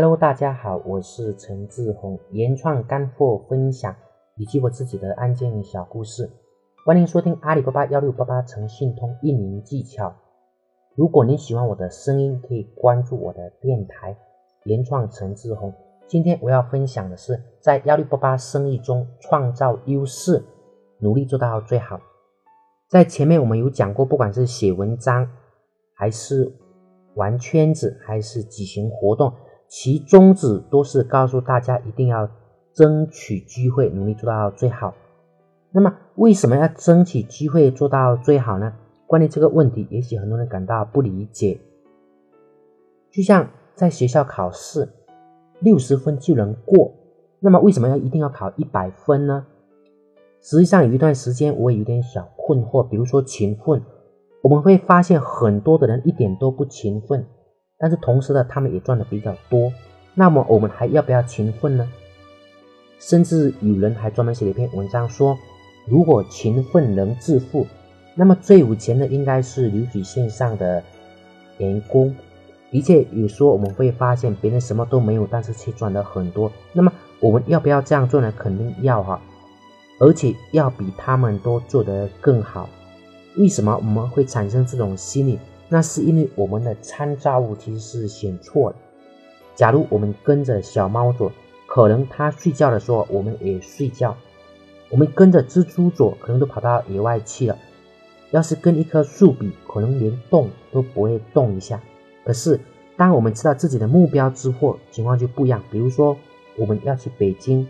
Hello，大家好，我是陈志宏，原创干货分享以及我自己的案件小故事，欢迎收听阿里巴巴幺六八八诚信通运营技巧。如果您喜欢我的声音，可以关注我的电台原创陈志宏。今天我要分享的是，在幺六八八生意中创造优势，努力做到最好。在前面我们有讲过，不管是写文章，还是玩圈子，还是举行活动。其宗旨都是告诉大家一定要争取机会，努力做到最好。那么，为什么要争取机会做到最好呢？关于这个问题，也许很多人感到不理解。就像在学校考试，六十分就能过，那么为什么要一定要考一百分呢？实际上，有一段时间我也有点小困惑。比如说勤奋，我们会发现很多的人一点都不勤奋。但是同时呢，他们也赚的比较多。那么我们还要不要勤奋呢？甚至有人还专门写了一篇文章说，如果勤奋能致富，那么最有钱的应该是流水线上的员工。的确，有时候我们会发现别人什么都没有，但是却赚的很多。那么我们要不要这样做呢？肯定要哈，而且要比他们都做得更好。为什么我们会产生这种心理？那是因为我们的参照物其实是选错了。假如我们跟着小猫走，可能它睡觉的时候我们也睡觉；我们跟着蜘蛛走，可能都跑到野外去了。要是跟一棵树比，可能连动都不会动一下。可是，当我们知道自己的目标之后，情况就不一样。比如说，我们要去北京，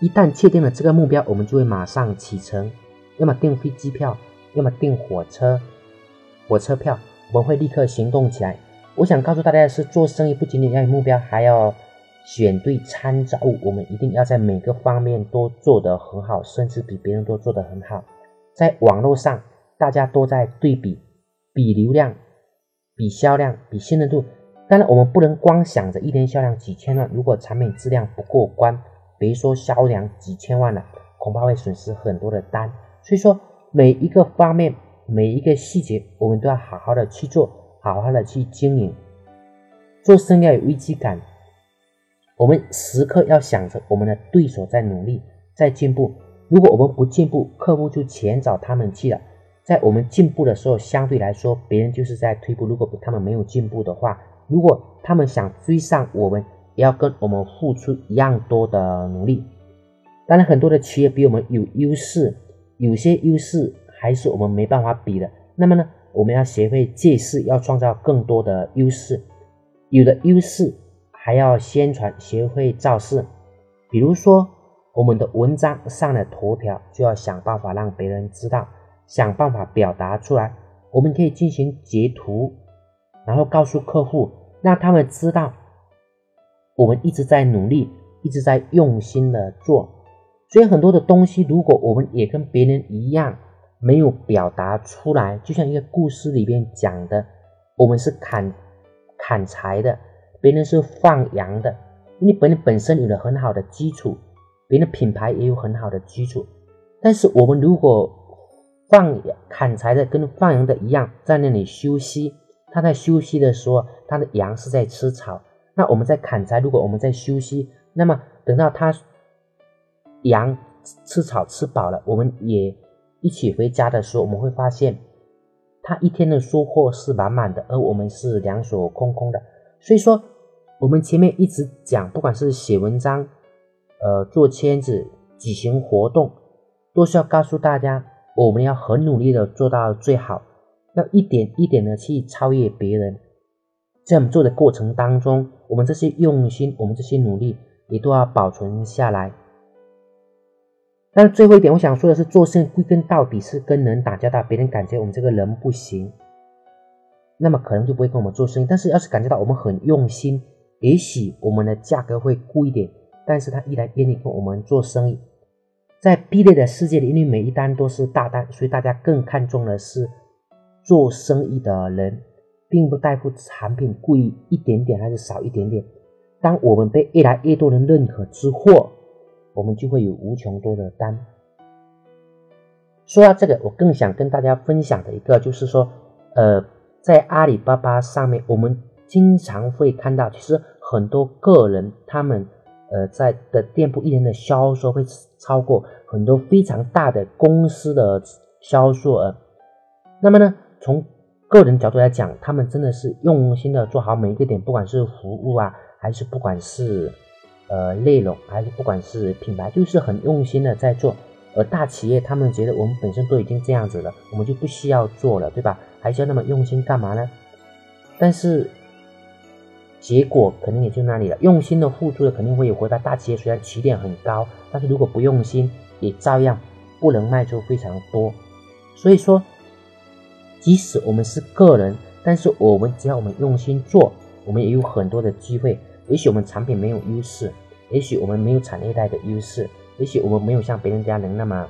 一旦确定了这个目标，我们就会马上启程，要么订飞机票，要么订火车。火车票，我们会立刻行动起来。我想告诉大家的是，做生意不仅仅要有目标，还要选对参照物。我们一定要在每个方面都做得很好，甚至比别人都做得很好。在网络上，大家都在对比，比流量，比销量，比信任度。当然，我们不能光想着一天销量几千万，如果产品质量不过关，别说销量几千万了，恐怕会损失很多的单。所以说，每一个方面。每一个细节，我们都要好好的去做，好好的去经营。做生意要有危机感，我们时刻要想着我们的对手在努力，在进步。如果我们不进步，客户就前找他们去了。在我们进步的时候，相对来说，别人就是在退步。如果他们没有进步的话，如果他们想追上我们，也要跟我们付出一样多的努力。当然，很多的企业比我们有优势，有些优势。还是我们没办法比的。那么呢，我们要学会借势，要创造更多的优势。有了优势，还要宣传，学会造势。比如说，我们的文章上了头条，就要想办法让别人知道，想办法表达出来。我们可以进行截图，然后告诉客户，让他们知道我们一直在努力，一直在用心的做。所以很多的东西，如果我们也跟别人一样，没有表达出来，就像一个故事里边讲的，我们是砍砍柴的，别人是放羊的。你本本身有了很好的基础，别人品牌也有很好的基础。但是我们如果放砍柴的跟放羊的一样，在那里休息，他在休息的时候，他的羊是在吃草。那我们在砍柴，如果我们在休息，那么等到他羊吃草吃饱了，我们也。一起回家的时候，我们会发现他一天的收获是满满的，而我们是两手空空的。所以说，我们前面一直讲，不管是写文章、呃做签子、举行活动，都是要告诉大家，我们要很努力的做到最好，要一点一点的去超越别人。在我们做的过程当中，我们这些用心，我们这些努力，也都要保存下来。但是最后一点，我想说的是，做生意归根到底是跟人打交道，别人感觉我们这个人不行，那么可能就不会跟我们做生意。但是要是感觉到我们很用心，也许我们的价格会贵一点，但是他依然愿意跟我们做生意。在 B 类的世界里，因为每一单都是大单，所以大家更看重的是做生意的人，并不在乎产品贵一点点还是少一点点。当我们被越来越多人认可之后，我们就会有无穷多的单。说到这个，我更想跟大家分享的一个就是说，呃，在阿里巴巴上面，我们经常会看到，其实很多个人他们呃在的店铺一年的销售会超过很多非常大的公司的销售额。那么呢，从个人角度来讲，他们真的是用心的做好每一个点，不管是服务啊，还是不管是呃内容，还是不管是品牌，就是很用心的在做。而大企业他们觉得我们本身都已经这样子了，我们就不需要做了，对吧？还需要那么用心干嘛呢？但是结果肯定也就那里了。用心的付出的肯定会有回报。大企业虽然起点很高，但是如果不用心，也照样不能卖出非常多。所以说。即使我们是个人，但是我们只要我们用心做，我们也有很多的机会。也许我们产品没有优势，也许我们没有产业带的优势，也许我们没有像别人家能那么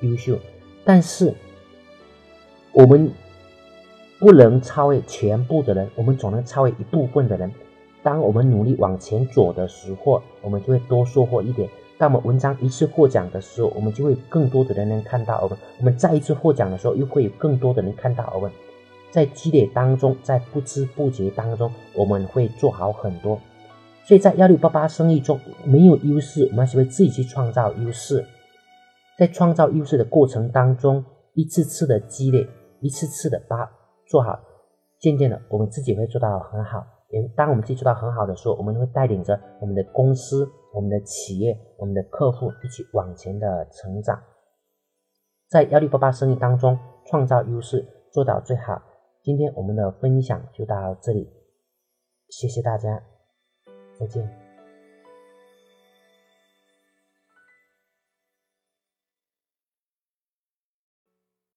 优秀，但是我们不能超越全部的人，我们总能超越一部分的人。当我们努力往前走的时候，我们就会多收获一点。当我们文章一次获奖的时候，我们就会更多的人能看到我们；我们再一次获奖的时候，又会有更多的人看到我们。在积累当中，在不知不觉当中，我们会做好很多。所以在幺六八八生意中，没有优势，我们学会自己去创造优势。在创造优势的过程当中，一次次的积累，一次次的把做好，渐渐的，我们自己会做到很好。也当我们自己做到很好的时候，我们会带领着我们的公司。我们的企业，我们的客户一起往前的成长，在幺六八八生意当中创造优势，做到最好。今天我们的分享就到这里，谢谢大家，再见。